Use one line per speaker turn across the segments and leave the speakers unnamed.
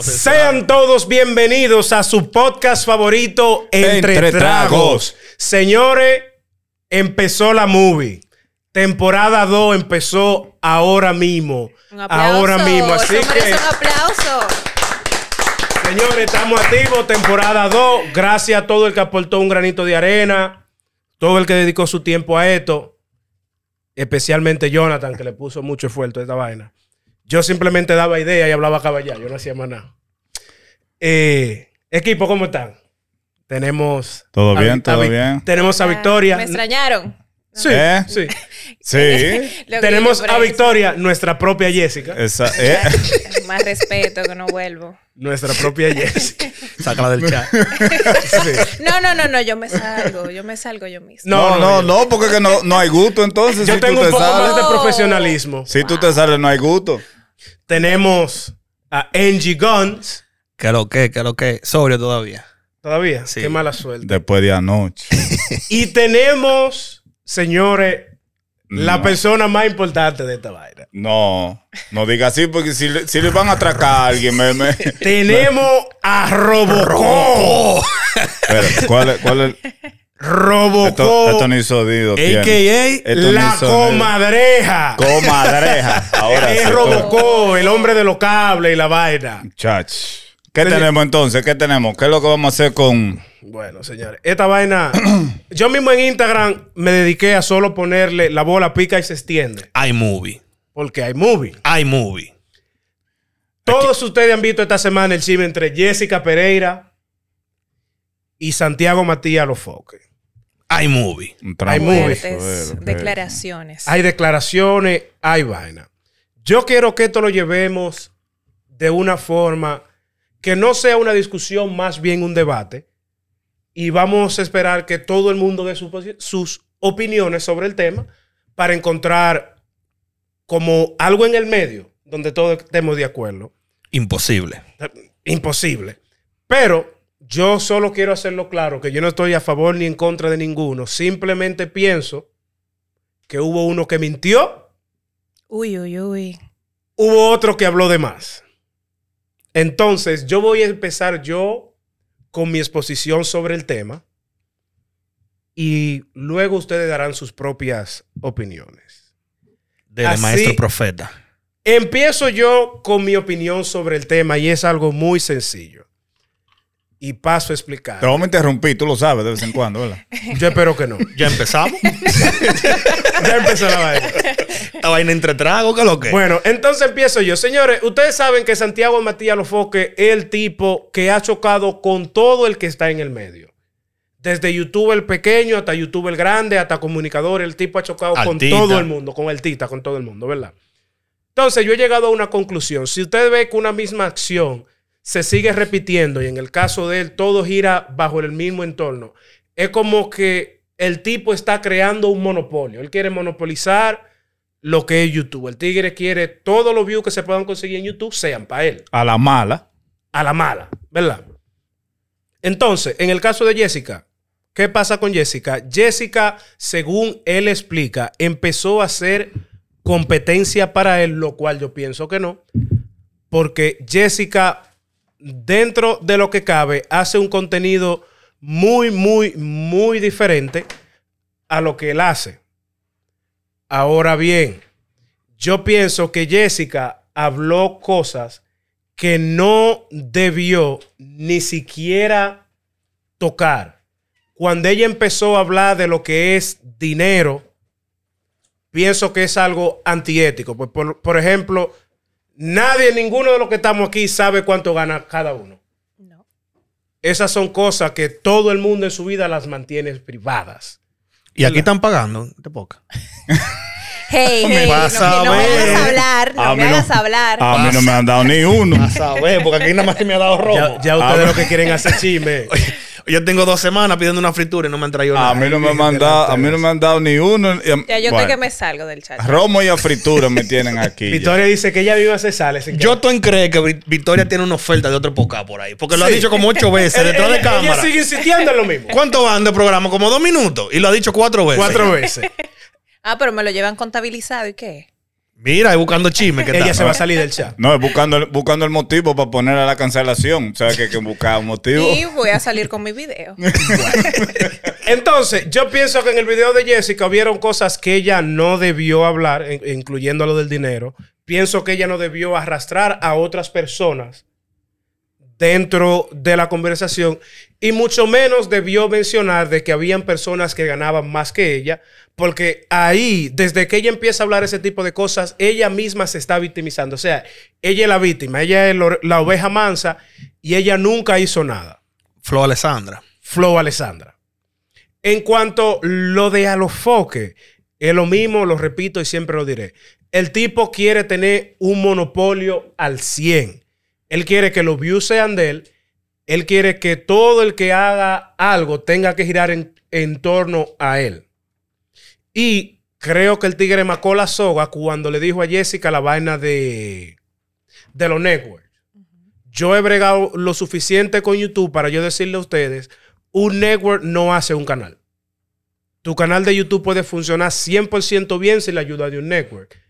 Sean todos bienvenidos a su podcast favorito, Entre,
Entre
Tragos.
Tragos.
Señores, empezó la movie. Temporada 2 empezó ahora mismo.
Un aplauso.
Ahora mismo. Así
Eso
que,
un aplauso.
señores, estamos activos. Temporada 2. Gracias a todo el que aportó un granito de arena. Todo el que dedicó su tiempo a esto. Especialmente Jonathan, que le puso mucho esfuerzo a esta vaina. Yo simplemente daba idea y hablaba caballá. Yo no hacía más nada. Eh, equipo, ¿cómo están? Tenemos.
Todo
a-
bien, todo bien.
Tenemos a
Ah,
Victoria.
Me extrañaron.
Sí,
¿Eh?
sí.
Sí.
Tenemos a. Victoria, nuestra propia Jessica.
Esa, eh.
Más respeto que no vuelvo.
Nuestra propia Jessica.
Sácala del chat.
Sí.
No, no, no, no, yo me salgo, yo me salgo yo mismo.
No, no, no, porque que no, no hay gusto entonces.
Yo
si
tengo
tú
un
te
poco
sales.
más de
No.
profesionalismo.
Si tú te sales, no hay gusto.
Tenemos a Angie Guns.
¿Qué lo que? ¿Qué lo que? Sobrio todavía.
Todavía.
Sí.
Qué mala suerte.
Después de anoche.
Y tenemos, señores, la
No.
persona más importante de esta vaina.
No, no diga así porque si le, si le van a atracar a alguien, me. me
Tenemos a Robocop.
Espera, ¿cuál es? Cuál es?
Robocop.
Esto, esto ni sonido.
AKA
la comadreja.
Comadreja. Ahora
es
sí.
Robocop, el hombre de los cables y la vaina.
Chach. ¿Qué
Señor-
tenemos entonces? ¿Qué tenemos? ¿Qué es lo que vamos a hacer con.?
Bueno, señores, esta vaina. yo mismo en Instagram me dediqué a solo ponerle la bola pica y se extiende.
iMovie.
Porque hay movie.
iMovie.
Todos ustedes han visto esta semana el chisme entre Jessica Pereira y Santiago Matías Lofoque. Hay
Fuertes
Joder, ok.
declaraciones.
Hay declaraciones, hay vaina. Yo quiero que esto lo llevemos de una forma que no sea una discusión, más bien un debate. Y vamos a esperar que todo el mundo dé su posi- sus opiniones sobre el tema para encontrar como algo en el medio donde todos estemos de acuerdo.
Imposible.
Imposible. Pero yo solo quiero hacerlo claro que yo no estoy a favor ni en contra de ninguno. Simplemente pienso que hubo uno que mintió
Uy, uy, uy.
hubo otro que habló de más. Entonces, yo voy a empezar yo con mi exposición sobre el tema y luego ustedes darán sus propias opiniones.
Del
Así-
maestro profeta.
Empiezo yo con mi opinión sobre el tema y es algo muy sencillo. Y paso a explicar.
Te vamos a interrumpir, tú lo sabes de vez en cuando, ¿verdad?
Yo espero que no.
¿Ya empezamos?
Ya empezó la vaina.
Esta vaina entre tragos, ¿qué es lo que?
Bueno, entonces empiezo yo. Señores, ustedes saben que Santiago Matías Lofoque es el tipo que ha chocado con todo el que está en el medio. Desde YouTube el pequeño hasta YouTube el grande, hasta comunicador, el tipo ha chocado con todo el mundo, con el tita, con todo el mundo, ¿verdad? Entonces yo he llegado a una conclusión. Si usted ve que una misma acción se sigue repitiendo y en el caso de él todo gira bajo el mismo entorno, es como que el tipo está creando un monopolio. Él quiere monopolizar lo que es YouTube. El tigre quiere todos los views que se puedan conseguir en YouTube sean para él,
A la mala.
a la mala, ¿verdad? Entonces, en el caso de Jessica, ¿qué pasa con Jessica? Jessica, según él explica, empezó a hacer competencia para él, lo cual yo pienso que no, porque Jessica, dentro de lo que cabe, hace un contenido muy, muy, muy diferente a lo que él hace. Ahora bien, yo pienso que Jessica habló cosas que no debió ni siquiera tocar. Cuando ella empezó a hablar de lo que es dinero, pienso que es algo antiético. Pues, por, por ejemplo, nadie, ninguno de los que estamos aquí sabe cuánto gana cada uno.
No.
Esas son cosas que todo el mundo en su vida las mantiene privadas.
y aquí están pagando de poca.
Hey, no,
vas
que
a
no me hagas hablar, no
A
me
mí no-
hagas hablar.
A mí no me han dado ni uno.
A saber, porque aquí nada más que me ha dado rojo.
Ya, ya ustedes lo que quieren hacer chisme.
Yo tengo dos semanas pidiendo una fritura y no me han traído nada.
A mí no me han dado, a mí no me han dado ni uno. Y-
ya yo
bueno,
estoy que me salgo del chat.
Romo y a fritura me tienen aquí. ya.
Victoria dice que ella misma se sale. se
Yo tú en crees que Vi- Victoria tiene una oferta de otro podcast por ahí. Porque lo ha dicho como ocho veces detrás de cámara.
Ella sigue insistiendo en lo mismo.
¿Cuánto van de programa? Como dos minutos. Y lo ha dicho cuatro veces.
Cuatro veces.
Ah, pero me lo llevan contabilizado y qué?
Mira, y buscando chisme. que
ella
está.
se va a salir del chat.
No, es buscando, el- buscando el motivo para poner a la cancelación. O sea, que hay que buscar un motivo.
Y voy a salir con mi video.
Entonces, yo pienso que en el video de Jessica hubieron cosas que ella no debió hablar, in- incluyendo lo del dinero. Pienso que ella no debió arrastrar a otras personas dentro de la conversación y mucho menos debió mencionar de que habían personas que ganaban más que ella, porque ahí, desde que ella empieza a hablar ese tipo de cosas, ella misma se está victimizando. O sea, ella es la víctima, ella es la oveja mansa y ella nunca hizo nada.
Flo Alessandra.
Flow Alessandra. En cuanto lo de Alofoque, es lo mismo, lo repito y siempre lo diré. El tipo quiere tener un monopolio al 100. Él quiere que los views sean de él. Él quiere que todo el que haga algo tenga que girar en, en torno a él. Y creo que el tigre macó la soga cuando le dijo a Jessica la vaina de, de los networks. Yo he bregado lo suficiente con YouTube para yo decirle a ustedes, un network no hace un canal. Tu canal de YouTube puede funcionar 100% bien sin la ayuda de un network.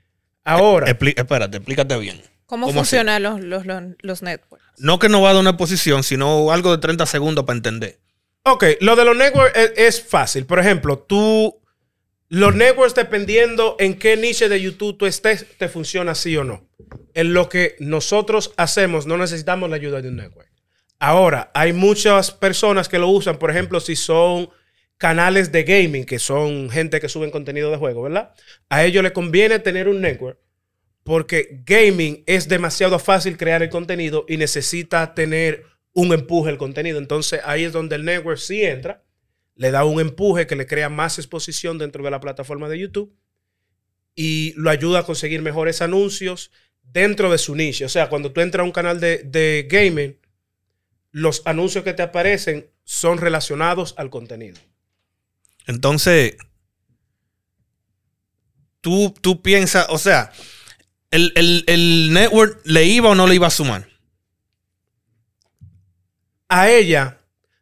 Ahora,
Expli- espérate, explícate bien.
¿Cómo,
¿Cómo
funcionan los, los, los, los networks?
No que no va a dar una exposición, sino algo de 30 segundos para entender.
ok, lo de los networks es, es fácil. Por ejemplo, tú, los networks dependiendo en qué niche de YouTube tú estés, te funciona sí o no. En lo que nosotros hacemos no necesitamos la ayuda de un network. Ahora, hay muchas personas que lo usan, por ejemplo, si son canales de gaming, que son gente que suben contenido de juego, ¿verdad? A ellos les conviene tener un network porque gaming es demasiado fácil crear el contenido y necesita tener un empuje el contenido. Entonces ahí es donde el network sí entra, le da un empuje que le crea más exposición dentro de la plataforma de YouTube y lo ayuda a conseguir mejores anuncios dentro de su niche. O sea, cuando tú entras a un canal de, de gaming, los anuncios que te aparecen son relacionados al contenido.
Entonces, tú, tú piensas, o sea, el, el- el network le iba o no le iba a sumar.
a ella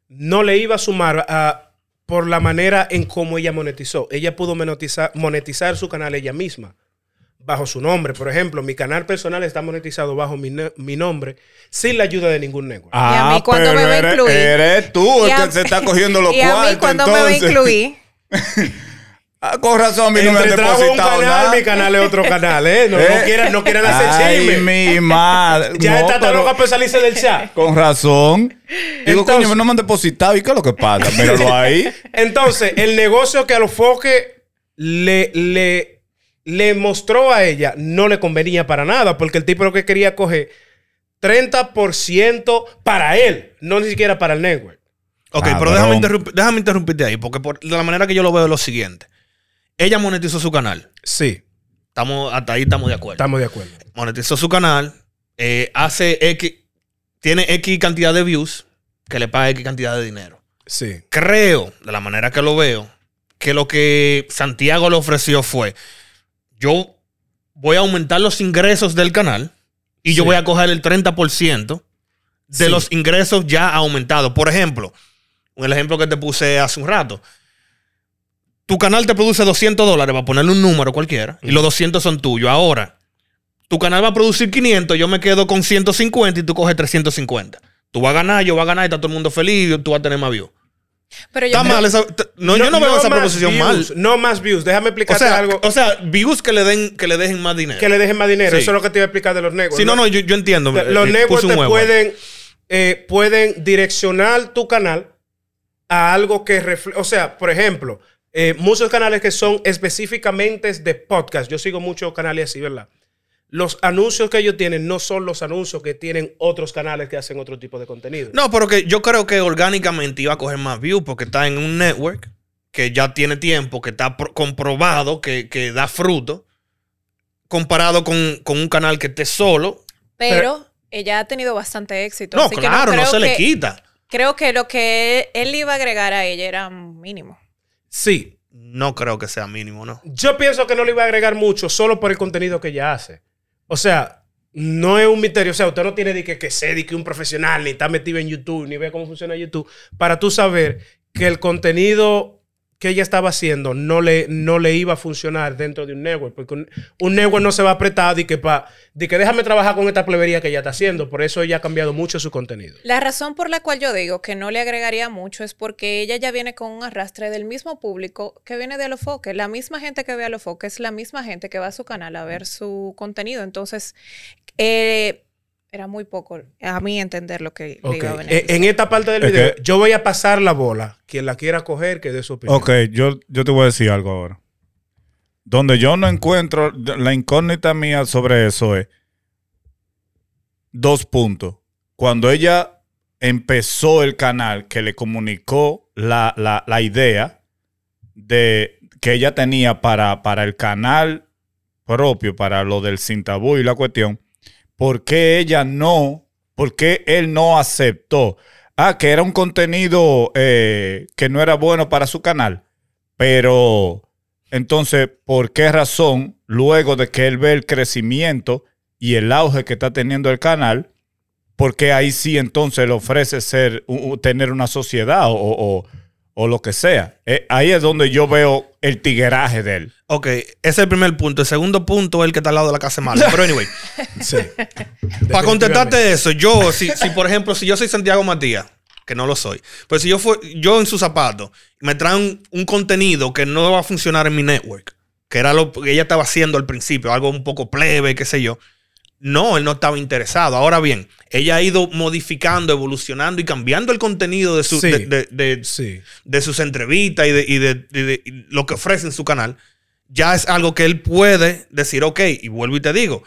no le iba a sumar a- por la manera en cómo ella monetizó. Ella pudo monetizar, monetizar su canal ella misma, bajo su nombre. Por ejemplo, mi canal personal está monetizado bajo mi, mi nombre, sin la ayuda de ningún network.
Y a mí, ¿cuándo me
pero
va a
eres-
incluir?
Eres tú
Y
el
a-
que se está cogiendo los
y a
cuartos.
mí, ¿cuándo me va a
entonces.
incluir?
Ah, con razón, a mí no me han depositado
canal,
nada.
mi canal es otro canal, ¿eh? No, no
¿Eh?
quieran, no quieran hacer
Ay,
chisme.
mi madre.
Ya
No,
está tan loca por salirse del chat.
Con razón. Digo,
Entonces-
coño, no me han depositado. ¿Y qué es lo que pasa? Míralo ahí.
Entonces, el negocio que a los foques le, le, le mostró a ella no le convenía para nada, porque el tipo lo que quería coger 30% para él, no ni siquiera para el network.
Ok,
Cabrón.
pero déjame, interrump- déjame interrumpirte ahí, porque por, de la manera que yo lo veo es lo siguiente. Ella monetizó su canal.
Sí,
Estamos, hasta ahí estamos de acuerdo.
estamos de acuerdo.
monetizó su canal, eh, hace X, tiene X cantidad de views, que le paga X cantidad de dinero.
Sí.
Creo, de la manera que lo veo, que lo que Santiago le ofreció fue, yo voy a aumentar los ingresos del canal y yo voy a coger el 30% de
Sí.
los ingresos ya aumentados. Por ejemplo, el ejemplo que te puse hace un rato. Tu canal te produce 200 dólares, para ponerle un número cualquiera, y los 200 son tuyos. Ahora, tu canal va a producir 500, yo me quedo con 150 y tú coges 350. Tú vas a ganar, yo voy a ganar y está todo el mundo feliz y tú vas a tener más views.
Pero yo
Está
creo-
mal esa- t- no, yo no veo esa proposición mal.
No más views. Déjame
O
explicarte
sea,
algo
o sea, views que le den, que le dejen más dinero.
que le dejen más dinero.
Sí.
Eso es lo que te iba a explicar de los networks.
Sí, no, no, yo, yo entiendo.
Los
Eh, un
te pueden, eh, pueden direccionar tu canal a algo que refleja. O sea, por ejemplo, eh, muchos canales que son específicamente de podcast. Yo sigo muchos canales así, ¿verdad? Los anuncios que ellos tienen no son los anuncios que tienen otros canales que hacen otro tipo de contenido.
No, pero que yo creo que orgánicamente iba a coger más views porque está en un network que ya tiene tiempo, que está pro- comprobado, que, que da fruto, comparado con, con un canal que esté solo.
Pero ella ha tenido bastante éxito.
No,
así que
claro, no,
creo
se le
que-
quita.
Creo que lo que él iba a agregar a ella era mínimo.
Sí.
No creo que sea mínimo, ¿no?
Yo pienso que no le iba a agregar mucho solo por el contenido que ella hace. O sea, no es un misterio. O sea, usted no tiene de que, que ser de que un profesional, ni está metido en YouTube, ni ve cómo funciona YouTube, para tú saber que el contenido que ella estaba haciendo no le, no le iba a funcionar dentro de un network. Porque un, un network no se va a apretar de que, pa, de que déjame trabajar con esta plebería que ella está haciendo. Por eso ella ha cambiado mucho su contenido.
La razón por la cual yo digo que no le agregaría mucho es porque ella ya viene con un arrastre del mismo público que viene de Alofoque. La misma gente que ve Alofoque es la misma gente que va a su canal a ver su contenido. Entonces, eh, era muy poco a mí entender lo que le
Ok.
iba a
Eh,
beneficiar.
En esta parte del video, yo voy a pasar la bola. Quien la quiera coger, que dé su opinión.
Ok, yo, yo te voy a decir algo ahora. Donde yo no encuentro la incógnita mía sobre eso es dos puntos. Cuando ella empezó el canal, que le comunicó la, la- la idea de que ella tenía para, para el canal propio, para lo del sin tabú y la cuestión, ¿por qué ella no, por qué él no aceptó? Ah, que era un contenido eh, que no era bueno para su canal. Pero entonces, ¿por qué razón, luego de que él ve el crecimiento y el auge que está teniendo el canal, por qué ahí sí entonces le ofrece ser, tener una sociedad o- o lo que sea? Eh, ahí es donde yo veo el tigueraje de él.
Ok, ese es el primer punto. El segundo punto es el que está al lado de la casa Marlon. Pero anyway,
Sí.
para contestarte eso, yo, si, si por ejemplo, si yo soy Santiago Matías, que no lo soy, pues si yo fue, yo en sus zapatos, me traen un contenido que no va a funcionar en mi network, que era lo que ella estaba haciendo al principio, algo un poco plebe, qué sé yo. No, él no estaba interesado. Ahora bien, ella ha ido modificando, evolucionando y cambiando el contenido de, su,
Sí.
de, de- de-
Sí.
de sus entrevistas y de, y de- y de- y lo que ofrece en su canal, ya es algo que él puede decir, ok, y vuelvo y te digo,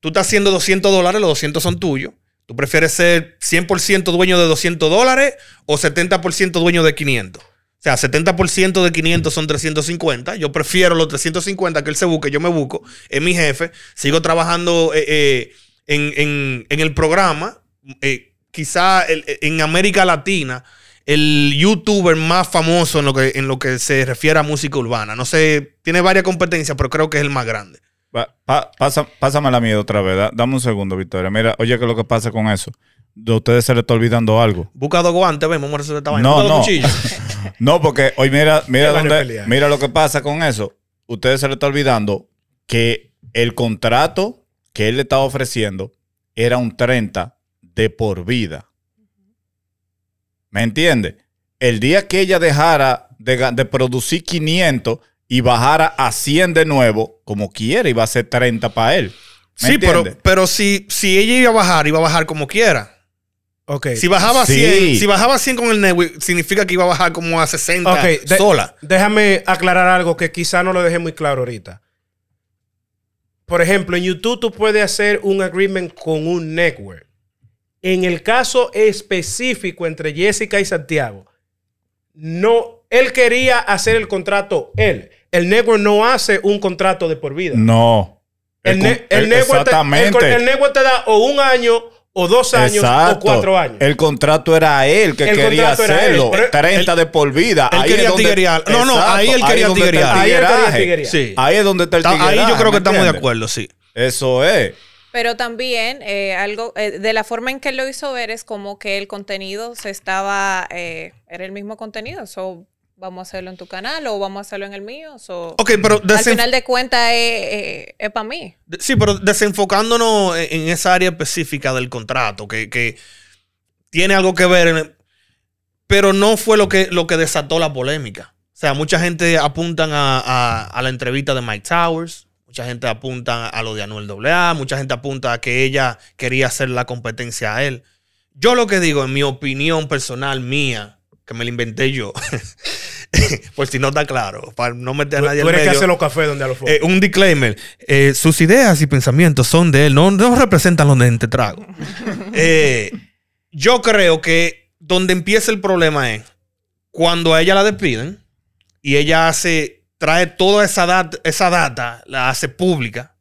tú estás haciendo 200 dólares, los 200 son tuyos. ¿Tú prefieres ser 100% dueño de 200 dólares o 70% dueño de 500? O sea, 70% de 500 son 350. Yo prefiero los 350 que él se busque, yo me busco. Es mi jefe. Sigo trabajando eh, eh, en, en- en el programa. Eh, quizá el- en América Latina, el youtuber más famoso en lo, que, en lo que se refiere a música urbana. No sé, tiene varias competencias, pero creo que es el más grande.
Pa- pa- pasa- pásame la mía otra vez. da- dame un segundo, Victoria. Mira, oye, ¿qué es lo que pasa con eso? De ustedes se le está olvidando algo.
Busca dos guantes, vemos, vamos a resolver esta vaina.
No, no. No, porque hoy mira, mira dónde, mira lo que pasa con eso. Ustedes se le está olvidando que el contrato que él le estaba ofreciendo era un 30 de por vida. ¿Me entiende? El día que ella dejara de, de producir 500 y bajara a 100 de nuevo, como quiera, iba a ser 30 para él. ¿Me
Sí, pero, pero si, si ella iba a bajar, iba a bajar como quiera.
Ok.
Si bajaba a
Sí.
100, si bajaba a 100 con el network, significa que iba a bajar como a 60
Ok, de-
sola.
Déjame aclarar algo que quizá no lo dejé muy claro ahorita. Por ejemplo, en YouTube tú puedes hacer un agreement con un network. En el caso específico entre Jessica y Santiago, no, él quería hacer el contrato él. El network no hace un contrato de por vida.
No.
El, network te, el network te da o un año, o dos años, o cuatro años.
El contrato era él que
El
quería hacerlo.
él, pero
30 de por vida.
él
Ahí
quería
es donde-
tiguerear. No, no, ahí él quería.
Ahí
tigueraje.
tiguerear.
Sí.
Ahí es donde está el
Ta- Ahí yo
tigueraje,
creo que
¿me
estamos de acuerdo, sí.
Eso es.
Pero también eh, algo eh, de la forma en que él lo hizo ver es como que el contenido se estaba, eh, era el mismo contenido. So, vamos a hacerlo en tu canal o vamos a hacerlo en el mío. So,
Ok, pero
al final de cuentas es, para mí.
sí, pero desenfocándonos en, en esa área específica del contrato, que, que tiene algo que ver, en el- pero no fue lo que, lo que desató la polémica. O sea, mucha gente apuntan a, a- a la entrevista de Mike Towers, mucha gente apunta a lo de Anuel AA, mucha gente apunta a que ella quería hacer la competencia a él. Yo lo que digo, en mi opinión personal mía, que me la inventé yo, por si no está claro, para no meter a nadie
tú eres que
medio.
hace los cafés donde a los
Eh, un disclaimer. Eh, sus ideas y pensamientos son de él, no, no representan los de Ente Trago. Eh, yo creo que donde empieza el problema es cuando a ella la despiden y ella hace, trae toda esa data, esa data, la hace pública.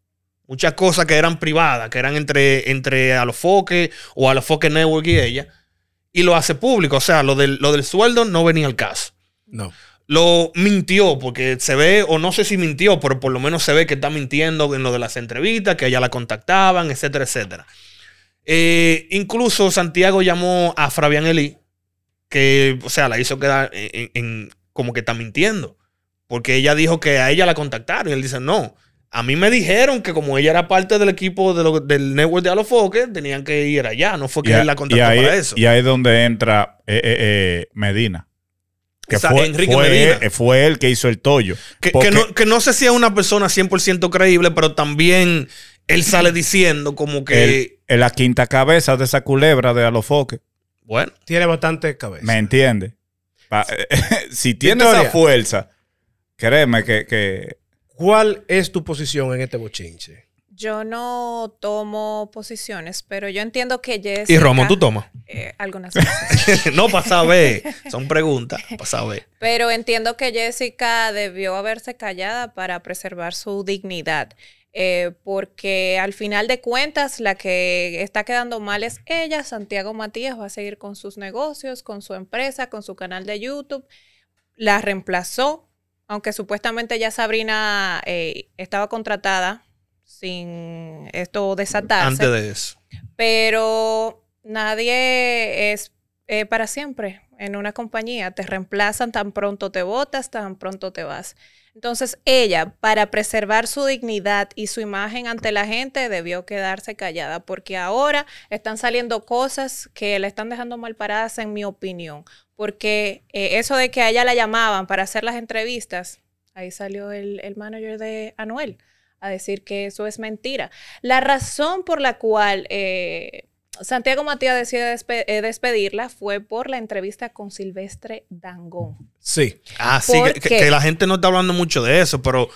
Muchas cosas que eran privadas, que eran entre, entre Alofoque o Alofoque Network y ella, y lo hace público. O sea, lo del, lo del sueldo no venía al caso
No.
Lo mintió, porque se ve, o no sé si mintió, pero por lo menos se ve que está mintiendo en lo de las entrevistas, que ella la contactaban, etcétera, etcétera. Eh, incluso Santiago llamó a Fabián Eli, que, o sea, la hizo quedar en, en- como que está mintiendo. Porque ella dijo que a ella la contactaron. Y él dice, no. A mí me dijeron que como ella era parte del equipo de lo- del network de Alofoque, tenían que ir allá. No fue que
Y,
él la
y
contactó
ahí,
para eso.
y ahí es donde entra eh, eh, Medina. Que fue,
Enrique
fue él- fue él que hizo el tollo.
Que,
Porque-
que no, que no sé si es una persona 100% creíble, pero también él sale diciendo como que,
en la quinta cabeza de esa culebra de Alofoque.
bueno,
Tiene bastante cabeza.
¿Me entiendes? Pa- si tiene
Victoria.
esa fuerza, créeme que, que
¿Cuál es tu posición en este bochinche?
Yo no tomo posiciones, pero yo entiendo que Jessica...
y Romo, tú tomas.
Eh, algunas veces.
no, para saber. Son preguntas, saber.
Pero entiendo que Jessica debió haberse callada para preservar su dignidad. eh, porque al final de cuentas la que está quedando mal es ella. Santiago Matías va a seguir con sus negocios, con su empresa, con su canal de YouTube. La reemplazó, aunque supuestamente ya Sabrina eh, estaba contratada sin esto desatarse.
Antes de eso.
Pero nadie es eh, para siempre en una compañía. Te reemplazan tan pronto te votas, tan pronto te vas. Entonces ella, para preservar su dignidad y su imagen ante la gente, debió quedarse callada, porque ahora están saliendo cosas que la están dejando mal paradas, en mi opinión. Porque eh, eso de que a ella la llamaban para hacer las entrevistas, ahí salió el, el manager de Anuel a decir que eso es mentira. La razón por la cual eh, Santiago Matías decide despe- eh, despedirla fue por la entrevista con Silvestre Dangón.
Sí.
Ah, sí,
¿Por
que, que- la gente no está hablando mucho de eso, pero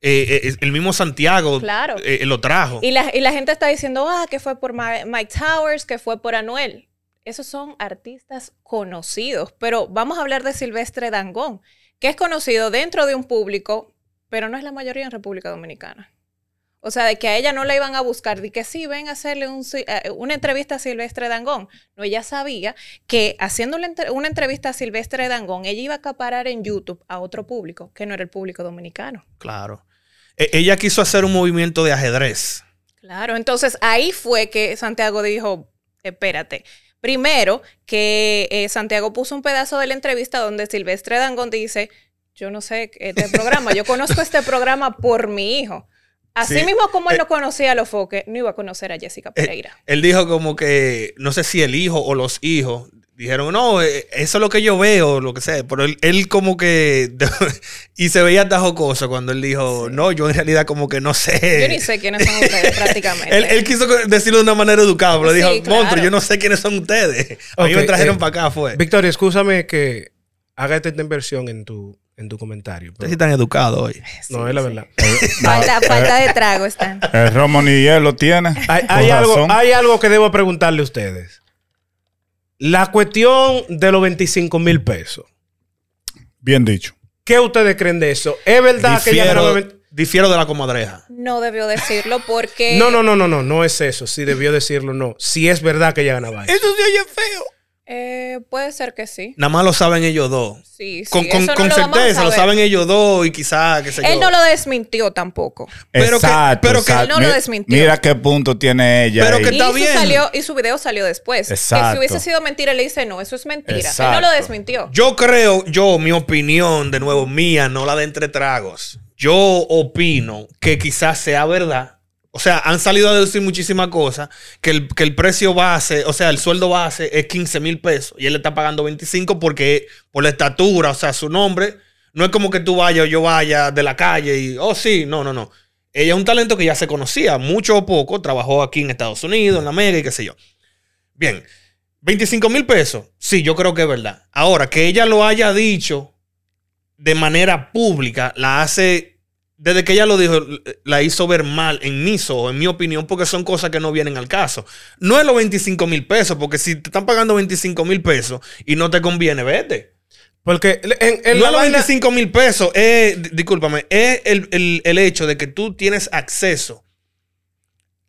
eh, eh, el mismo Santiago
Claro.
eh, lo trajo.
Y la, y la gente está diciendo, ah, que fue por Ma- Mike Towers, que fue por Anuel. Esos son artistas conocidos, pero vamos a hablar de Silvestre Dangón, que es conocido dentro de un público, pero no es la mayoría en República Dominicana. O sea, de que a ella no la iban a buscar, de que sí, ven a hacerle un eh, una entrevista a Silvestre Dangón. No, ella sabía que haciendo una entrevista a Silvestre Dangón, ella iba a acaparar en YouTube a otro público, que no era el público dominicano.
Claro. E- ella quiso hacer un movimiento de ajedrez.
Claro, entonces ahí fue que Santiago dijo, espérate. Primero, que eh, Santiago puso un pedazo de la entrevista donde Silvestre Dangón dice, yo no sé este programa, yo conozco este programa por mi hijo. Así
Sí,
mismo como él
eh,
no conocía a los foques, no iba a conocer a Jessica
Eh,
Pereira.
Él dijo como que, no sé si el hijo o los hijos dijeron, no, eh, eso es lo que yo veo, lo que sea. Pero él, él como que, y se veía hasta jocoso cuando él dijo, no, yo en realidad como que no sé.
yo ni sé quiénes son ustedes prácticamente.
Él, él quiso decirlo de una manera educada, pero
Sí,
dijo,
claro.
monstruo, yo no sé quiénes son ustedes. A mí me trajeron
eh,
para acá, fue.
Victoria, escúchame que haga esta inversión en tu, en tu comentario.
Ustedes sí están educados hoy.
no, es la verdad.
Falta, falta de trago están.
el Romo ni hielo tiene.
Hay, algo, hay algo que debo preguntarle a ustedes. La cuestión de los 25 mil pesos.
Bien dicho.
¿Qué ustedes creen de eso? ¿Es verdad que
Difiero,
ganaba 20?
difiero de la comadreja.
No debió decirlo porque...
No, no, no, no, no, no es eso. Si debió decirlo, no. Si es verdad que ella ganaba eso.
Eso se oye feo.
Eh, puede ser que sí.
Nada más lo saben ellos dos.
Sí, sí.
Con, con-
no
con
lo
certeza, lo saben ellos dos y quizá, qué sé
Él
yo.
no lo desmintió tampoco.
Pero que-
exacto,
pero que
exacto.
no lo
Mi-
desmintió.
Mira qué punto tiene ella.
Pero
ahí.
que está bien.
salió, y su video salió después. Que
Exacto.
si hubiese sido mentira, él le dice, no, eso es mentira. Él no
Exacto.
lo desmintió.
Yo creo, yo, mi opinión, de nuevo, mía, no la de entre tragos. Yo opino que quizás sea verdad. O sea, han salido a decir muchísimas cosas. Que el, que el precio base, o sea, el sueldo base es 15 mil pesos. Y él le está pagando 25 porque por la estatura, o sea, su nombre. No es como que tú vayas o yo vaya de la calle y, oh, sí, no, no, no. Ella es un talento que ya se conocía, mucho o poco. Trabajó aquí en Estados Unidos, en la Mega y qué sé yo. Bien, 25 mil pesos. Sí, yo creo que es verdad. Ahora, que ella lo haya dicho de manera pública, la hace, desde que ella lo dijo, la hizo ver mal en mis ojos, en mi opinión, porque son cosas que no vienen al caso. No es los 25 mil pesos, porque si te están pagando 25 mil pesos y no te conviene, vete.
Porque en, en
no
la
es los
vaina-
25 mil pesos, es, d- discúlpame, es el, el- el hecho de que tú tienes acceso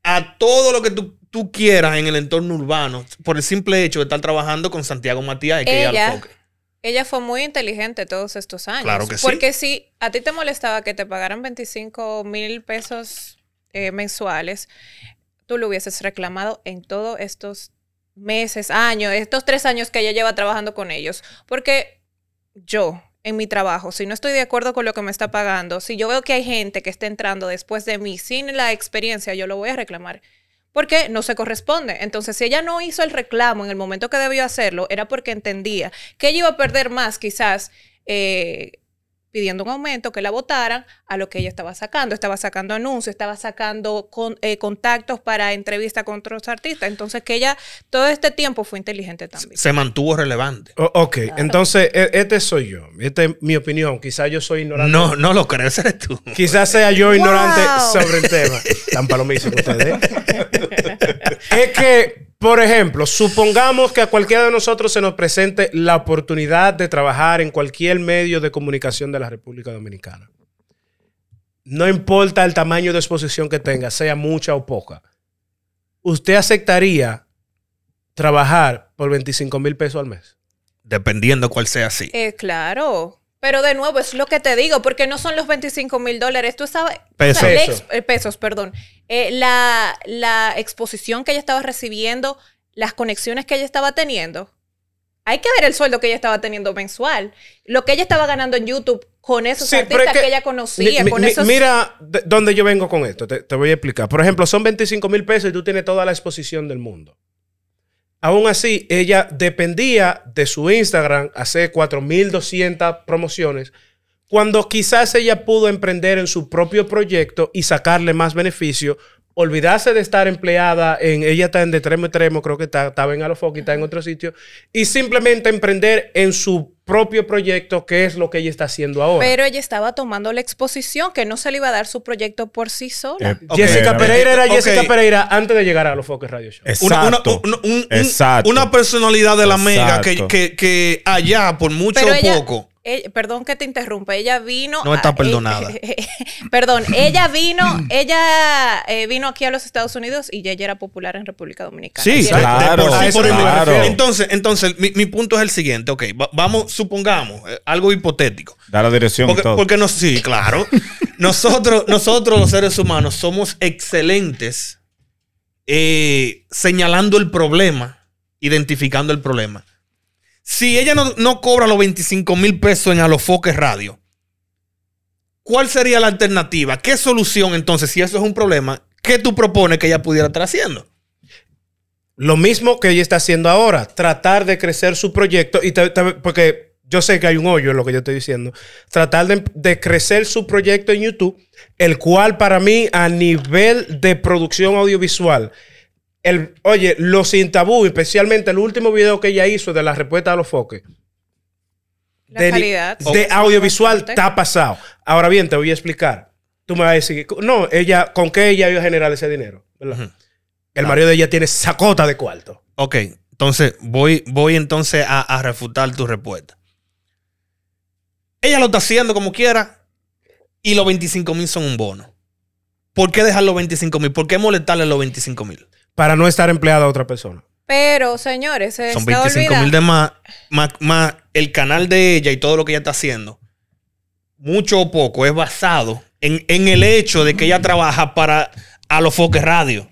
a todo lo que tú, tú quieras en el entorno urbano por el simple hecho de estar trabajando con Santiago Matías y que ella,
Ella-
lo toque.
Ella fue muy inteligente todos estos años.
Claro que sí.
Porque si a ti te molestaba que te pagaran 25 mil pesos eh, mensuales, tú lo hubieses reclamado en todos estos meses, años, estos tres años que ella lleva trabajando con ellos. Porque yo, en mi trabajo, si no estoy de acuerdo con lo que me está pagando, si yo veo que hay gente que está entrando después de mí sin la experiencia, yo lo voy a reclamar. Porque no se corresponde. Entonces, si ella no hizo el reclamo en el momento que debió hacerlo, era porque entendía que ella iba a perder más, quizás, eh, pidiendo un aumento, que la votaran a lo que ella estaba sacando. Estaba sacando anuncios, estaba sacando con- eh, contactos para entrevista con otros artistas. Entonces, que ella todo este tiempo fue inteligente también.
Se mantuvo relevante.
O- ok, entonces e- este soy yo. Esta es mi opinión. Quizás yo soy ignorante.
No, no lo crees, eres tú.
Quizás sea yo ignorante
Wow.
sobre el tema. Tan palomísimos ustedes. Es que, por ejemplo, supongamos que a cualquiera de nosotros se nos presente la oportunidad de trabajar en cualquier medio de comunicación de la República Dominicana. No importa el tamaño de exposición que tenga, sea mucha o poca. ¿Usted aceptaría trabajar por 25 mil pesos al mes?
Dependiendo cuál sea así.
Eh, claro. Pero de nuevo, es lo que te digo, porque no son los 25 mil dólares. Tú sabes.
Pesos.
o sea, la
Pesos.
ex- eh, pesos, perdón. Eh, la, la exposición que ella estaba recibiendo, las conexiones que ella estaba teniendo. Hay que ver el sueldo que ella estaba teniendo mensual. Lo que ella estaba ganando en YouTube con esos
Sí,
artistas
es
que, ella conocía.
mi-
con
mi-
esos...
Mira de- dónde yo vengo con esto. Te, te voy a explicar. Por ejemplo, son 25 mil pesos y tú tienes toda la exposición del mundo. Aún así, ella dependía de su Instagram hacer 4.200 promociones, cuando quizás ella pudo emprender en su propio proyecto y sacarle más beneficio, olvidarse de estar empleada en, ella está en de extremo extremo, creo que está, estaba en Alofoque, está en otro sitio, y simplemente emprender en su propio proyecto, que es lo que ella está haciendo ahora.
Pero ella estaba tomando la exposición, que no se le iba a dar su proyecto por sí sola.
Eh,
Jessica. Pereira era. Jessica Pereira antes de llegar a los Foques Radio Show.
Una, una-
Exacto.
un- un- un-
Exacto.
una personalidad de la mega que, que, que allá, por mucho
Pero
o
ella,
poco.
Ella- perdón que te interrumpa, ella vino.
No está
a-
perdonada.
perdón, ella vino, ella eh, vino aquí a los Estados Unidos y ya ella era popular en República Dominicana.
Sí,
claro,
de por sí, por. Entonces, entonces mi, mi punto es el siguiente. Ok, va- vamos, supongamos, eh, algo hipotético.
Da la dirección y
Porque,
todo.
porque nos, sí, claro. nosotros, nosotros, los seres humanos, somos excelentes eh, señalando el problema, identificando el problema. Si ella no, no cobra los 25 mil pesos en Alofoque Radio, ¿cuál sería la alternativa? ¿Qué solución entonces, si eso es un problema, qué tú propones que ella pudiera estar haciendo?
Lo mismo que ella está haciendo ahora, tratar de crecer su proyecto, y porque yo sé que hay un hoyo en lo que yo estoy diciendo, tratar de crecer su proyecto en YouTube, el cual para mí a nivel de producción audiovisual, el, oye, los sin tabú, especialmente el último video que ella hizo de la respuesta a los foques,
La
de,
calidad.
de audiovisual está pasado. Ahora bien, te voy a explicar. Tú me vas a decir, no, ella, ¿con qué ella iba a generar ese dinero? El marido de ella tiene sacota de cuarto.
Ok, entonces voy, voy entonces a, a refutar tu respuesta. Ella lo está haciendo como quiera y los 25 mil son un bono. ¿Por qué dejar los 25 mil? ¿Por qué molestarle los 25 mil?
Para no estar empleada a otra persona.
Pero, señores, se
Son
está
25 mil de más, más, más el canal de ella y todo lo que ella está haciendo. Mucho o poco es basado en, en el hecho de que ella trabaja para a los foques radio.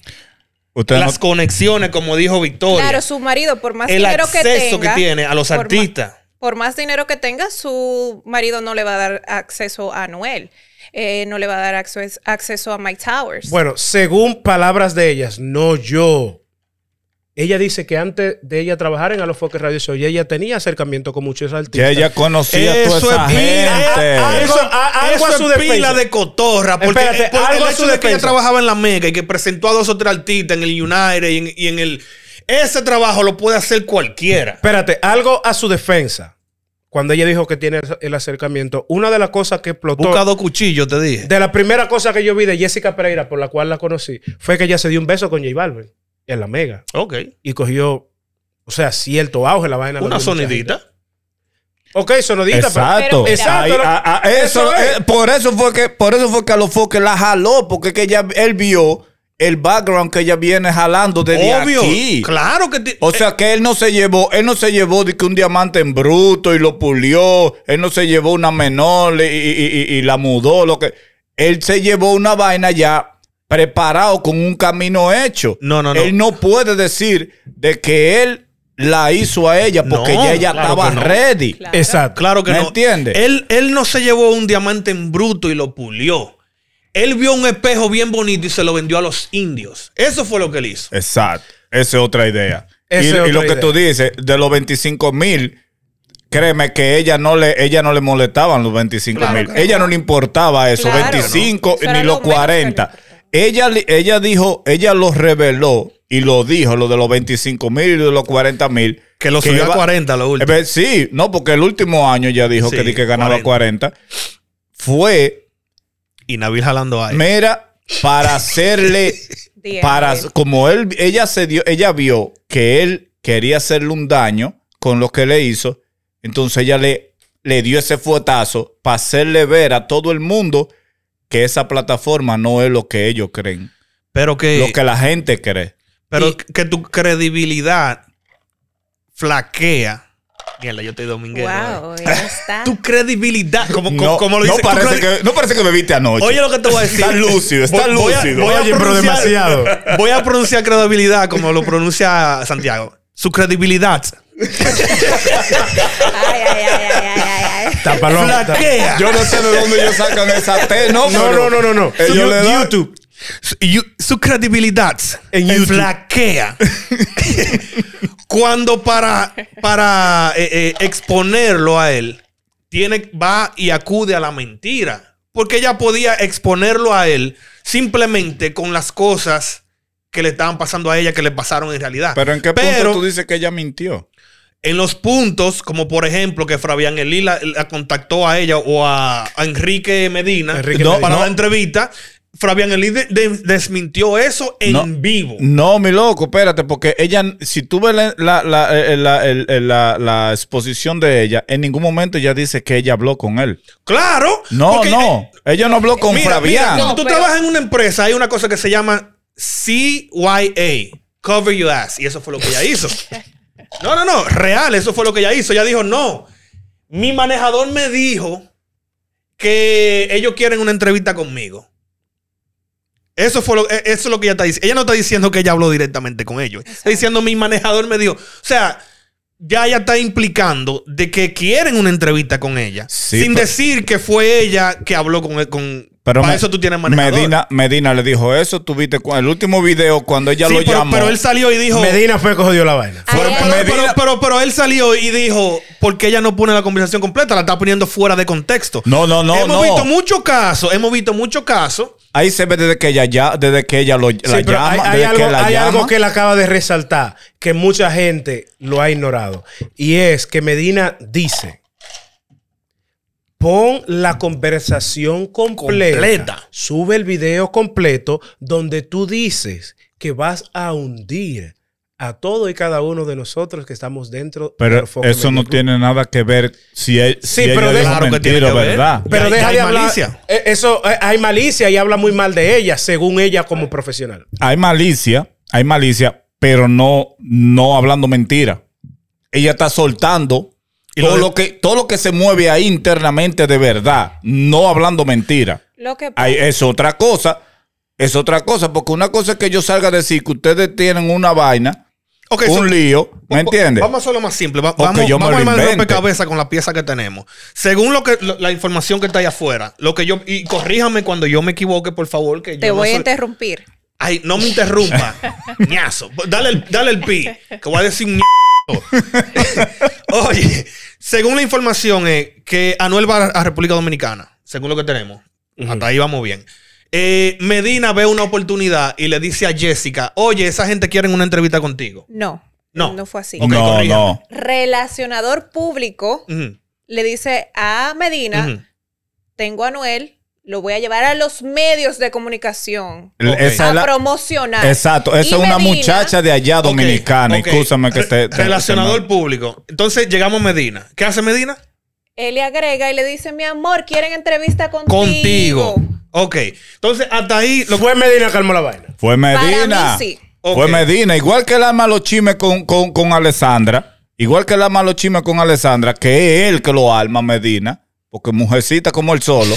Usted no-
Las conexiones, como dijo Victoria.
Claro, su marido, por más
el
dinero que
acceso
tenga.
que tiene a los
por ma-
artistas.
por más dinero que tenga, su marido no le va a dar acceso a Noel. Eh, no le va a dar acceso, acceso a Mike Towers.
Bueno, según palabras de ellas, no yo. Ella dice que antes de ella trabajar en Alofoque Radio Show, ya ella tenía acercamiento con muchos artistas.
que ella conocía a
Eso
toda esa
es
gente.
algo- a- algo
eso
a su
es
defensa.
pila de cotorra. Porque,
Espérate,
porque
algo
el
a su
de que ella
defensa.
trabajaba en la Mega y que presentó a dos o tres artistas en el United y en, y en el... Ese trabajo lo puede hacer cualquiera.
Espérate, algo a su defensa. Cuando ella dijo que tiene el acercamiento, una de las cosas que explotó.
Busca dos cuchillos, te dije.
De la primera cosa que yo vi de Jessica Pereira, por la cual la conocí, fue que ella se dio un beso con J Balvin en la Mega.
Ok.
Y cogió, o sea, cierto auge la vaina.
Una sonidita.
Ok, sonidita,
Exacto.
Pero
Ahí,
Exacto,
a- a- eso,
eso es.
eh, por eso fue que por eso fue que a los foques la jaló porque es que ella él vio el background que ella viene jalando desde
Obvio.
aquí.
Claro que...
O sea que él no se llevó, él no se llevó de que un diamante en bruto y lo pulió, él no se llevó una menor y, y- y- y la mudó, lo que él se llevó una vaina ya preparado con un camino hecho.
No, no, no.
Él no puede decir de que él la hizo a ella porque
No,
ya ella
claro
estaba
no.
ready.
Claro.
Exacto.
Claro que
¿Me
no.
entiendes?
Él, él no se llevó un diamante en bruto y lo pulió. Él vio un espejo bien bonito y se lo vendió a los indios. Eso fue lo que él hizo.
Exacto. Esa es otra idea.
Esa
y,
es
y
otra
lo que tú dices, de los 25 mil, créeme que ella no le, ella no le molestaban los 25
Claro
mil.
que
ella no.
no.
le importaba eso,
Claro,
25
¿no?
Ni
lo
los
menos que le
40.
importaba.
Ella, dijo, ella lo reveló y lo dijo, lo de los 25 mil y de los 40 mil.
Que lo subió a
iba-
40 lo último.
Eh, ve, Sí, no, porque el último año ya dijo
Sí,
que, di que ganaba 40.
40.
Fue,
Y Nabil jalando ahí.
mira, para hacerle para como él ella se dio ella vio que él quería hacerle un daño con lo que le hizo entonces ella le le dio ese fuetazo para hacerle ver a todo el mundo que esa plataforma no es lo que ellos creen
Pero que,
lo que la gente cree
pero
Y-
que tu credibilidad flaquea. Mierda, yo estoy dominguero. eh.
Wow, ya está.
Tu credibilidad, como,
no,
como lo
no
dice.
parece que, no parece que bebiste anoche
Oye, lo que te voy a decir.
está lúcido está
Voy- voy a-
lúcido
voy a
pero demasiado.
Voy a pronunciar credibilidad como lo pronuncia Santiago. Su credibilidad
Ay, ay, ay, ay, ay, ay, ay.
Tapalón.
flaquea.
yo no sé de dónde ellos sacan esa T no
No, no, no, no, no.
ellos
You-
le dan-
YouTube.
Su, you- su credibilidad
En YouTube.
flaquea. Cuando para, para eh, eh, exponerlo a él, tiene, va y acude a la mentira. Porque ella podía exponerlo a él simplemente con las cosas que le estaban pasando a ella que le pasaron en realidad.
pero en qué punto
Pero-
tú dices que ella mintió
en los puntos, como por ejemplo que Fabián Elí la, la contactó a ella o a, a Enrique Medina
Enrique
no,
Medina.
para
No.
la entrevista, Fabián Elí de- de- desmintió eso en
No.
vivo.
No, mi loco, espérate, porque ella, si tú ves la, la, la, eh, la- la- la exposición de ella, en ningún momento ella dice que ella habló con él.
Claro.
No, no,
eh,
ella no habló con
mira,
Fabián.
mira, cuando tú
pero-
trabajas en una empresa, hay una cosa que se llama CYA, Cover Your Ass, y eso fue lo que ella hizo. No, no, no, real, eso fue lo que ella hizo. Ella dijo, no, mi manejador me dijo que ellos quieren una entrevista conmigo. Eso fue lo, eh, eso es lo que ella está diciendo. Ella no está diciendo que ella habló directamente con ellos. Está diciendo mi manejador me dijo. O sea, ya ella está implicando de que quieren una entrevista con ella.
Sí,
sin
pero-
decir que fue ella que habló con él. Con,
Pero
para
me-
eso tú tienes manejador.
Medina, Medina le dijo eso. Tuviste el último video cuando ella
Sí,
lo
pero,
llamó.
pero él salió y dijo.
Medina fue que jodió la vaina.
Ay,
Pero,
ay,
pero,
ay.
pero-
Medina-
pero- pero él salió y dijo, ¿por qué ella no pone la conversación completa? La está poniendo fuera de contexto.
No, no, no,
hemos
no.
visto muchos casos, hemos visto muchos casos.
Ahí se ve desde que ella ya, desde que ella lo, la
Sí,
llama,
hay, hay
desde
algo,
que la
hay
llama.
algo que él acaba de resaltar que mucha gente lo ha ignorado. Y es que Medina dice: pon la conversación completa,
Completa.
Sube el video completo donde tú dices que vas a hundir a todo y cada uno de nosotros que estamos dentro
Pero
del
eso no tiene nada que ver si, él,
Sí,
si
pero de-
que
mentira,
tiene que ver.
¿verdad?
Pero deja
hay
de hablar.
malicia.
eh, Eso, eh, hay malicia y habla muy mal de ella, según ella como profesional.
hay malicia, hay malicia, pero no, no hablando mentira. Ella está soltando
Y
todo
lo
que, todo lo que se mueve ahí internamente de verdad, no hablando mentira.
Lo que
Ahí es otra cosa, es otra cosa, porque una cosa es que yo salga a decir que ustedes tienen una vaina, un
so-
lío, ¿me entiendes?
Vamos a hacerlo más simple. Va- vamos
yo me
vamos
lo
a armar el
invente.
rompecabezas con la pieza que tenemos. Según lo que lo- la información que está ahí afuera, lo que yo y corríjame cuando yo me equivoque, por favor, que
te
yo no
voy a
soy-
interrumpir.
Ay, no me interrumpa. ñazo. Dale el, dale el pi. Que voy a decir un ñazo. Oye, según la información es que Anuel va a República Dominicana, según lo que tenemos. Hasta ahí vamos bien. Eh, Medina ve una oportunidad y le dice a Jessica, oye, esa gente quiere una entrevista contigo.
No.
No.
No fue así.
No, no.
Relacionador público le dice a Medina, tengo a Anuel, lo voy a llevar a los medios de comunicación
Ok.
Esa
a
la-
promocionar.
exacto, esa
Y
es una
Medina-
muchacha de allá dominicana,
ok.
escúchame que te, te-
Relacionador
te-
público. Entonces llegamos a Medina. ¿Qué hace Medina?
Él le agrega y le dice, mi amor, quieren entrevista contigo.
Contigo. Ok. Entonces, hasta ahí. Lo,
Fue Medina que armó la vaina.
Fue
Para
Medina.
mí sí.
Fue. Medina. Igual que él ama los chismes con, con, con Alessandra. Igual que él ama los chismes con Alessandra, que es él que lo arma Medina. Porque mujercita como él solo.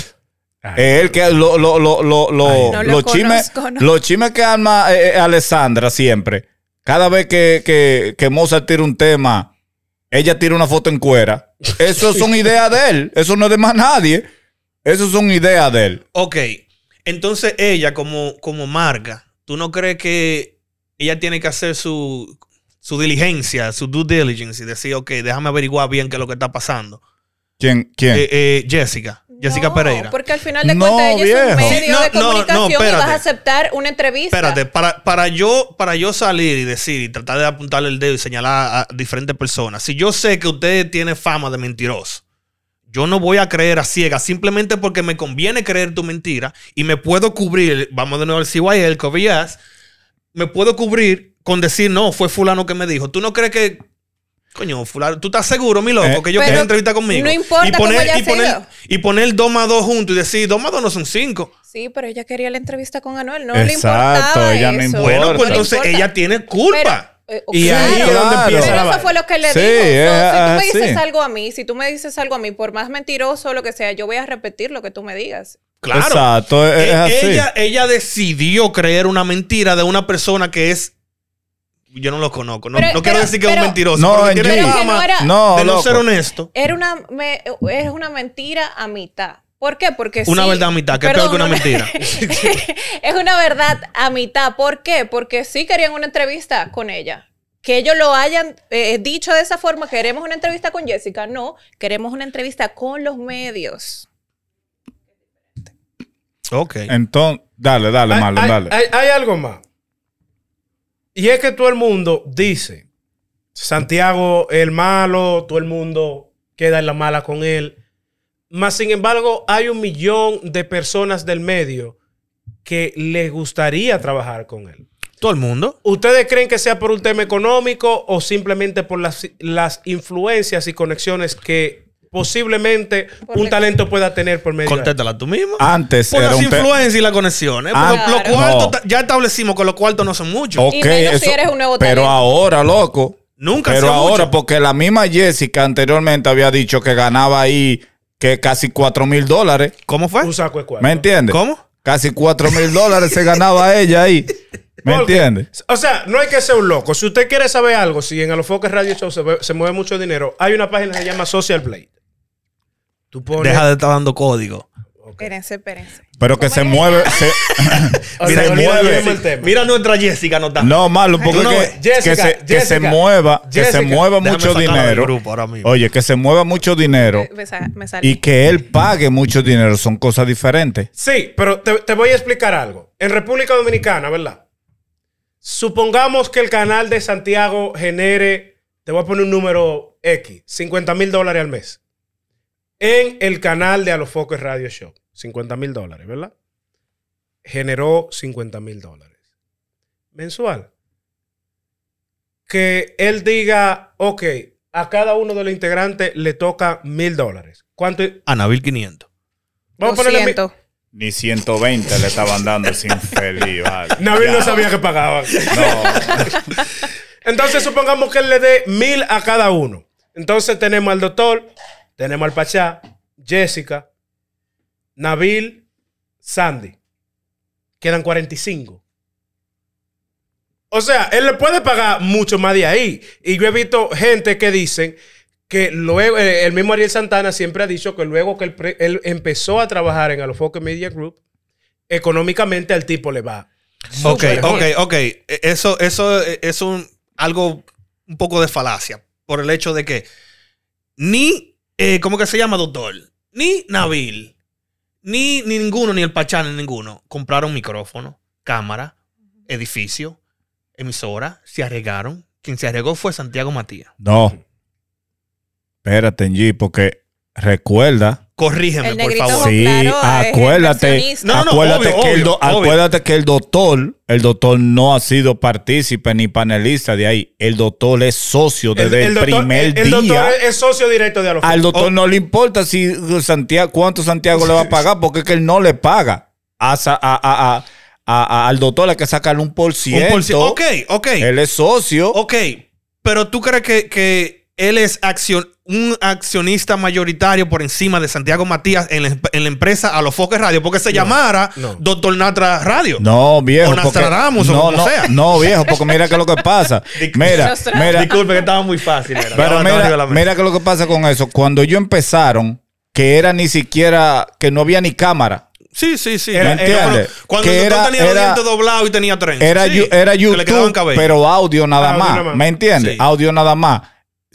Es él que lo, lo, lo, lo, lo-
No lo
los
no.
los que arma eh, eh, Alessandra siempre. Cada vez que, que, que Mozart tira un tema, ella tira una foto en cuera. Eso son ideas de él. Eso no es de más nadie. Eso son ideas de él.
Ok. Entonces ella como, como marca, ¿tú no crees que ella tiene que hacer su, su diligencia, su due diligence y decir, ok, déjame averiguar bien qué es lo que está pasando?
¿Quién? ¿Quién?
Eh, eh, Jessica. Jessica
No,
Pereira.
Porque al final de
No,
cuentas ella es un medio
Sí, no,
de
no, no,
comunicación y vas a aceptar una entrevista.
Espérate, para, para, yo, para yo salir y decir y tratar de apuntarle el dedo y señalar a diferentes personas, si yo sé que usted tiene fama de mentiroso, yo no voy a creer a ciegas simplemente porque me conviene creer tu mentira y me puedo cubrir, vamos de nuevo al CYL, el me puedo cubrir con decir, no, fue fulano que me dijo. ¿Tú no crees que, coño, fulano, tú estás seguro, mi loco,
Eh,
que yo quiero entrevista conmigo?
no importa
y
cómo
poner,
haya
y poner,
sido.
y poner dos más dos juntos y decir, dos más dos no son cinco.
Sí, pero ella quería la entrevista con Anuel. No
Exacto,
le importaba
ella no
eso.
importa.
Bueno, pues
No
entonces
importa.
ella tiene culpa.
Pero, eh,
Y ahí es donde empieza
Pero
la
eso fue lo que le
Sí,
dijo. Si tú me dices algo a mí, si tú me dices algo a mí, por más mentiroso o lo que sea, yo voy a repetir lo que tú me digas.
Claro.
Exacto, es, es
E-
así.
ella, ella decidió creer una mentira de una persona que es. Yo no lo conozco. No,
Pero-
no quiero
pero-
decir que es un mentiroso.
No,
porque
en
tiene fama
no era-
no,
de no ser honesto.
Era una, me- es una mentira a mitad. ¿Por qué? Porque
Una
sí-
verdad a mitad, que es peor que una mentira.
es una verdad a mitad. ¿Por qué? Porque sí querían una entrevista con ella. Que ellos lo hayan eh, dicho de esa forma, queremos una entrevista con Jessica. No, queremos una entrevista con los medios.
Ok.
Entonces, dale, dale, Marlon, dale.
hay- hay algo más. Y es que todo el mundo dice, Santiago es el malo, todo el mundo queda en la mala con él. Más sin embargo, hay un millón de personas del medio que les gustaría trabajar con él.
Todo el mundo.
¿Ustedes creen que sea por un tema económico o simplemente por las, las influencias y conexiones que posiblemente
Por
un talento pueda tener por medio de?
Contéstala tú mismo.
Antes
Por
era
las influencias y las conexiones. Los cuartos,
No.
ya establecimos que los cuartos no son muchos.
Ok,
Y menos si eres un nuevo
Pero
talento.
ahora, loco.
Nunca
Pero ahora,
mucho.
porque la misma Jessica anteriormente había dicho que ganaba ahí que casi 4 mil dólares.
¿Cómo fue?
Un saco de cuarto.
¿Me entiendes?
¿Cómo?
Casi 4 mil dólares se ganaba ella ahí. ¿Me entiendes?
O sea, no hay que ser un loco. Si usted quiere saber algo, si en Alofoques Radio Show se, ve- se mueve mucho dinero, hay una página que se llama Social Blade. Tú pones.
Deja de estar dando código.
Espérense, espérense.
Pero que se mueve. se-
O
se mueve.
Mira nuestra Jessica, no está.
No, malo, porque
no
que,
ves.
que
Jessica,
se, que se
Jessica,
mueva, que se
Jessica.
mueva mucho dinero.
grupo ahora mismo.
Oye, que se mueva mucho dinero
Me, me
y que él pague mucho dinero son cosas diferentes.
Sí, pero te, te voy a explicar algo. En República Dominicana, ¿verdad? Supongamos que el canal de Santiago genere, te voy a poner un número X, 50 mil dólares al mes. En el canal de Alofoques Radio Show, 50 mil dólares, ¿verdad? Generó 50 mil dólares. Mensual. Que él diga, ok, a cada uno de los integrantes le toca mil dólares. ¿Cuánto?
Anabil 500.
Vamos a ponerle mi-
200.
Ni 120 le estaban dando ese infeliz, vale.
Nabil no sabía que pagaban.
No.
Entonces supongamos que él le dé mil a cada uno. Entonces tenemos al doctor, tenemos al Pachá, Jessica, Nabil, Sandy. Quedan 45. O sea, él le puede pagar mucho más de ahí. Y yo he visto gente que dicen que luego, eh, el mismo Ariel Santana siempre ha dicho que luego que él, empezó a trabajar en Alofoque Media Group, económicamente al tipo le va.
Ok, ok, ok. E- Eso, eso es un, algo un poco de falacia. Por el hecho de que ni, eh, ¿cómo que se llama, doctor? Ni Nabil, ni, ni ninguno, ni el Pachá, ni ninguno, compraron micrófono, cámara, edificio, emisora, se arriesgaron. Quien se arriesgó fue Santiago Matías.
No. Espérate, G, porque recuerda.
Corrígeme,
El
por favor.
Sí,
claro,
acuérdate.
No, no,
acuérdate,
obvio,
que el
obvio,
do-
obvio.
acuérdate que el doctor, el doctor no ha sido partícipe ni panelista de ahí. El doctor es socio desde el,
doctor-
primer
el- el
día.
doctor es, socio directo de Alofoque.
Al doctor
Oh.
no le importa si Santiago, cuánto Santiago le va a pagar, porque es que él no le paga. A, a- a- a- a- a- al doctor hay que sacarle un por
Un
ciento.
por ciento. Ok, ok.
Él es socio.
Ok, pero tú crees que, que él es acción. Un accionista mayoritario por encima de Santiago Matías en la, en la empresa Alofoque Radio, porque se llamara
no.
Doctor Natra Radio.
No, viejo.
O
porque-
Nostradamus, o
no,
como
no,
sea.
no, viejo, porque mira que lo que pasa. Mira, mira,
Disculpe que estaba muy fácil. era.
pero mira, mira que lo que pasa con eso. Cuando ellos empezaron, que era ni siquiera, que no había ni cámara.
Sí, sí, sí.
¿Me
Eh,
entiendes?
Cuando
Que
el doctor
era-
tenía los
era-
dientes doblados y tenía tren.
Era,
Sí,
era
que le quedaban
YouTube, pero audio nada
Audio
más.
nada más.
¿Me entiendes?
Sí.
Audio nada más.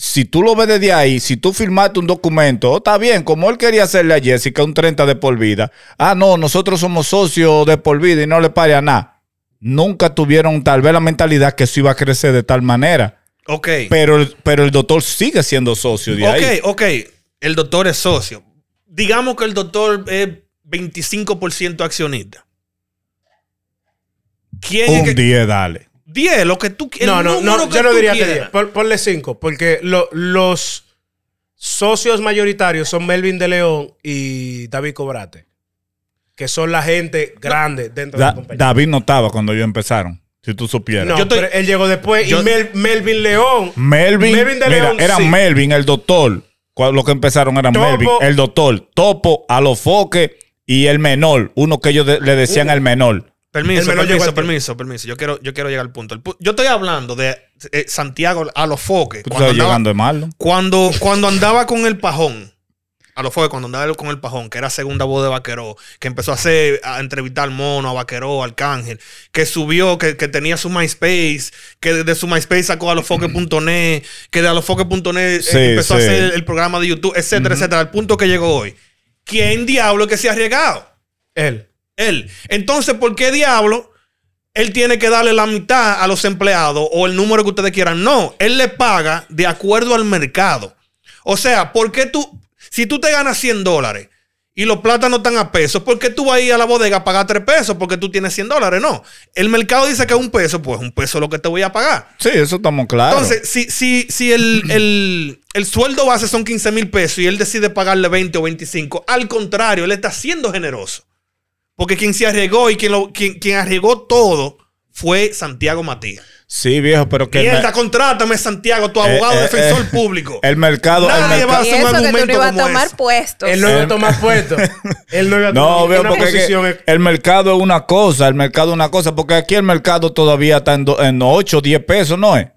Si tú lo ves desde ahí, si tú firmaste un documento, oh, está bien, como él quería hacerle a Jessica un 30 de por vida. Ah, no, nosotros somos socios de por vida y no le pare a nada. Nunca tuvieron tal vez la mentalidad que eso iba a crecer de tal manera.
Ok.
Pero, el- pero el doctor sigue siendo socio de ahí.
Ok, ok. El doctor es socio. Digamos que el doctor es 25% accionista. ¿Quién es
Un
que-
10, dale.
10, lo que tú el
No, no, no,
que
yo no diría que
quieras.
10. Pon- Ponle 5, porque lo- los socios mayoritarios son Melvin de León y David Cobrate, que son la gente grande dentro de la compañía.
David no estaba cuando ellos empezaron, si tú supieras.
No,
Yo estoy-
pero él llegó después
yo-
y Mel- Melvin León.
Melvin,
Melvin de
mira,
León,
eran
sí.
Melvin, el doctor. Cuando Lo que empezaron eran
Topo.
Melvin, el doctor, Topo, Alofoque y el menor. Uno que ellos de- le decían el menor.
Permiso, permiso, permiso, permiso. Yo quiero, yo quiero llegar al punto. Pu- yo estoy hablando de eh, Santiago a los foques.
Tú
Cuando andaba,
llegando de malo.
cuando, cuando andaba con el pajón. A los foques, cuando andaba con el pajón, que era segunda voz de Vaqueró, que empezó a hacer, a entrevistar al mono, a Vaqueró, al Arcángel, que subió, que, que tenía su MySpace, que de, de su MySpace sacó a losfoques.net, que de alofoques.net eh,
Sí,
empezó
sí.
a hacer el programa de YouTube, etcétera, etcétera, al punto que llegó hoy. ¿Quién diablo que se ha arriesgado?
Él.
Él. Entonces, ¿por qué diablo él tiene que darle la mitad a los empleados o el número que ustedes quieran? No, él le paga de acuerdo al mercado. O sea, ¿por qué tú, si tú te ganas 100 dólares y los plátanos están a pesos, ¿por qué tú vas a ir a la bodega a pagar 3 pesos porque tú tienes 100 dólares? No. El mercado dice que es un peso, pues un peso es lo que te voy a pagar.
Sí, eso estamos claros.
Entonces, si, si, si el, el- el sueldo base son 15 mil pesos y él decide pagarle 20 o 25, al contrario, él está siendo generoso. Porque quien se arriesgó y quien, lo, quien, quien arriesgó todo fue Santiago Matías.
sí, viejo, pero que el,
Mierda,
mer-
contrátame, Santiago, tu abogado
eh,
defensor
eh,
público.
el mercado... el
Nadie
merca-
va a hacer un
eso que tú no
argumento
a tomar
ese.
puestos.
Él no iba a
Em-
tomar puesto. Él no iba a tomar
No,
una
porque es que
posición.
el mercado es una cosa, el mercado es una cosa, porque aquí el mercado todavía está en, do- en 8, 10 pesos, ¿no es?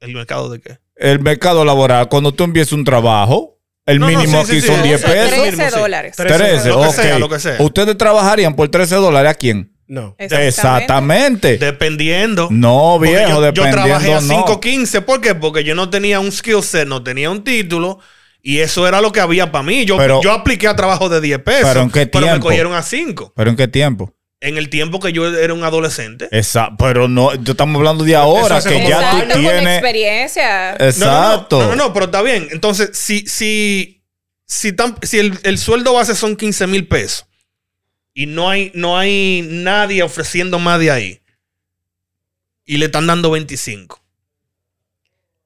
¿El mercado de qué?
El mercado laboral, cuando tú empiezas un trabajo, el
No, no,
mínimo
sí,
aquí
sí,
son
sí,
10
eso es
pesos.
13
13
sí.
dólares.
13,
Lo que
ok.
sea, lo que sea.
¿Ustedes trabajarían por 13 dólares a quién?
No.
Exactamente.
Dependiendo.
No, viejo,
yo, yo
dependiendo.
trabajé a
no.
5.15. ¿Por qué? Porque yo no tenía un skill set, no tenía un título. Y eso era lo que había para mí. Yo,
Pero-
yo apliqué a trabajo de 10 pesos.
¿Pero en qué
me
tiempo?
cogieron a 5.
¿Pero en qué tiempo?
En el tiempo que yo era un adolescente.
Esa, pero no, yo estamos hablando de ahora, que ya tú
Exacto, con
tienes.
experiencia.
Exacto.
No, no, no, no, pero está bien. Entonces, si, si, si, tan- si el, el sueldo base son 15 mil pesos y no hay, no hay nadie ofreciendo más de ahí y le están dando 25.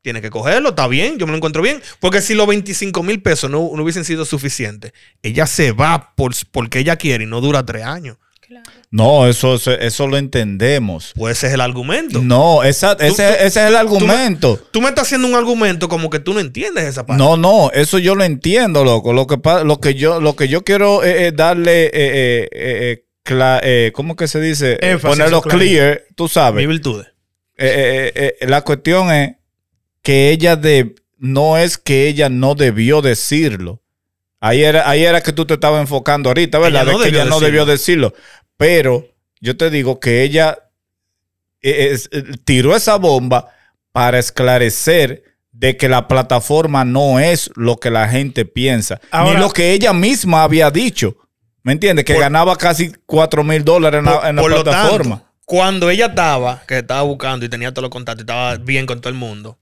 Tiene que cogerlo, está bien, yo me lo encuentro bien. Porque si los 25 mil pesos no, no hubiesen sido suficientes, ella se va por, porque ella quiere y no dura tres años.
Claro.
No, eso, eso, eso lo entendemos.
Pues ese es el argumento.
No, esa, ese,
tú-
ese es el argumento.
Tú me estás haendo un argumento como que tú no entiendes esa parte.
No, no, eso yo lo entiendo, loco. Lo que, lo que, yo, lo que yo quiero es, darle, eh, eh, eh, eh, cla- eh, ¿cómo que se dice?
Énfasis
Ponerlo clear, tú sabes.
Mi virtudes.
Eh, eh, eh, la cuestión es que ella de, no es que ella no debió decirlo. Ahí era, ahí era que tú te estabas enfocando ahorita, ¿verdad?
Ella no
de que ella no debió decirlo. Pero yo te digo que ella eh, es- eh, tiró esa bomba para esclarecer de que la plataforma no es lo que la gente piensa,
Ahora-
ni lo que ella misma había dicho. ¿Me entiendes? Que
Por-
ganaba casi 4 mil dólares en, la- en la
Por lo
plataforma.
tanto, cuando ella estaba, que estaba buscando y tenía todos los contactos y estaba bien con todo el mundo.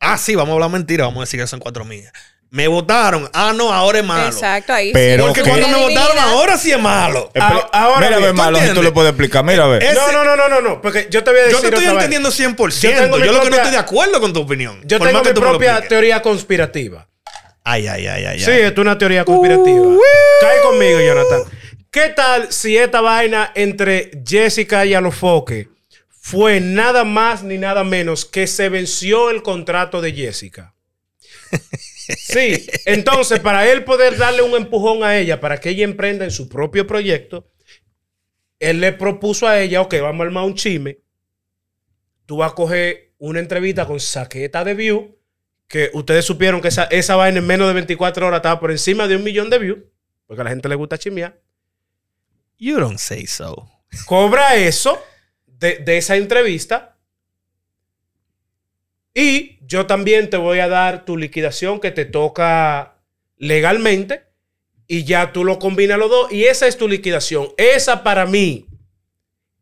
Ah, sí, vamos a hablar mentira, vamos a decir que son cuatro millas. Me votaron. Ah, no, ahora es malo.
Exacto, ahí
Pero
sí.
Porque
que-
cuando me votaron, ahora sí es malo.
Expli-
Ah, ahora
mira,
bien,
ve,
¿tú
malo, si tú
entiendes?
le puedes explicar. Mira, ve.
Ese-
No, no, no, no, no, no. Porque yo te voy a decir
Yo te estoy
otra vez.
entendiendo 100%.
Yo
Yo,
tengo mi
lo que no
propia-
estoy de acuerdo con tu opinión.
Yo
Por
tengo
más que
mi
tú me lo
propia
expliques.
teoría conspirativa.
Ay, ay, ay, ay.
Sí,
ay.
esto es una teoría conspirativa. Cae conmigo, Jonathan. ¿Qué tal si esta vaina entre Jessica y Alofoque fue nada más ni nada menos que se venció el contrato de Jessica? Sí, entonces para él poder darle un empujón a ella para que ella emprenda en su propio proyecto, él le propuso a ella, ok, vamos a armar un chisme. Tú vas a coger una entrevista con saqueta de views, que ustedes supieron que esa, esa vaina en menos de 24 horas estaba por encima de un millón de views, porque a la gente le gusta chismear.
You don't say so.
Cobra eso de, de esa entrevista. Y yo también te voy a dar tu liquidación que te toca legalmente. Y ya tú lo combinas los dos. Y esa es tu liquidación. Esa para mí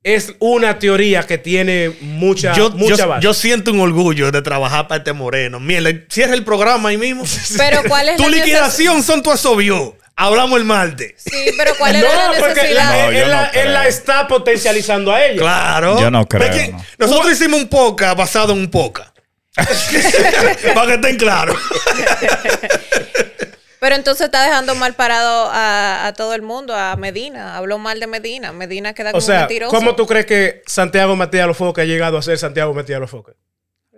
es una teoría que tiene mucha,
Yo,
mucha
yo-
base.
yo siento un orgullo de trabajar para este moreno. Mierda, cierra el programa ahí mismo.
Pero ¿cuál es
tu
la
liquidación son tu asobió. Hablamos el martes.
Sí, pero ¿cuál es
no,
la
porque
necesidad?
la-
No,
él,
no
él la está potencializando a ella.
Claro.
Yo no creo.
Nosotros hicimos un poca basado en un poca. para que estén claros.
Pero entonces está dejando mal parado a, a todo el mundo, a Medina. Habló mal de Medina. Medina queda
O
como
sea,
mentiroso.
¿cómo tú crees que Santiago Matías Lofoque ha llegado a ser Santiago Matías Lofoque?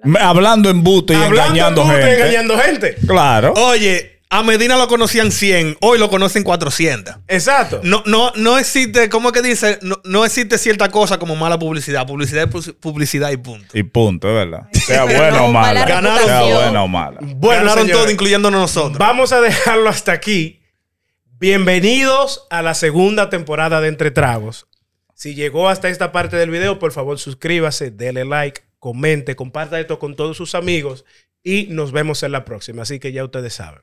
Me- Hablando en busto y
Hablando
engañando
en
gente.
engañando gente.
Claro.
Oye, a Medina lo conocían 100, hoy lo conocen 400.
Exacto.
No, no, no existe, ¿cómo es que dice? No, no existe cierta cosa como mala publicidad. Publicidad es pu- publicidad y punto.
Y punto, es verdad. Sea buena
no,
o mala
reputación.
Sea buena o mala.
Bueno,
Ganaron
señores,
todo, incluyéndonos nosotros.
Vamos a dejarlo hasta aquí. Bienvenidos a la segunda temporada de Entre Tragos. Si llegó hasta esta parte del video, por favor suscríbase, dele like, comente, comparta esto con todos sus amigos y nos vemos en la próxima. Así que ya ustedes saben.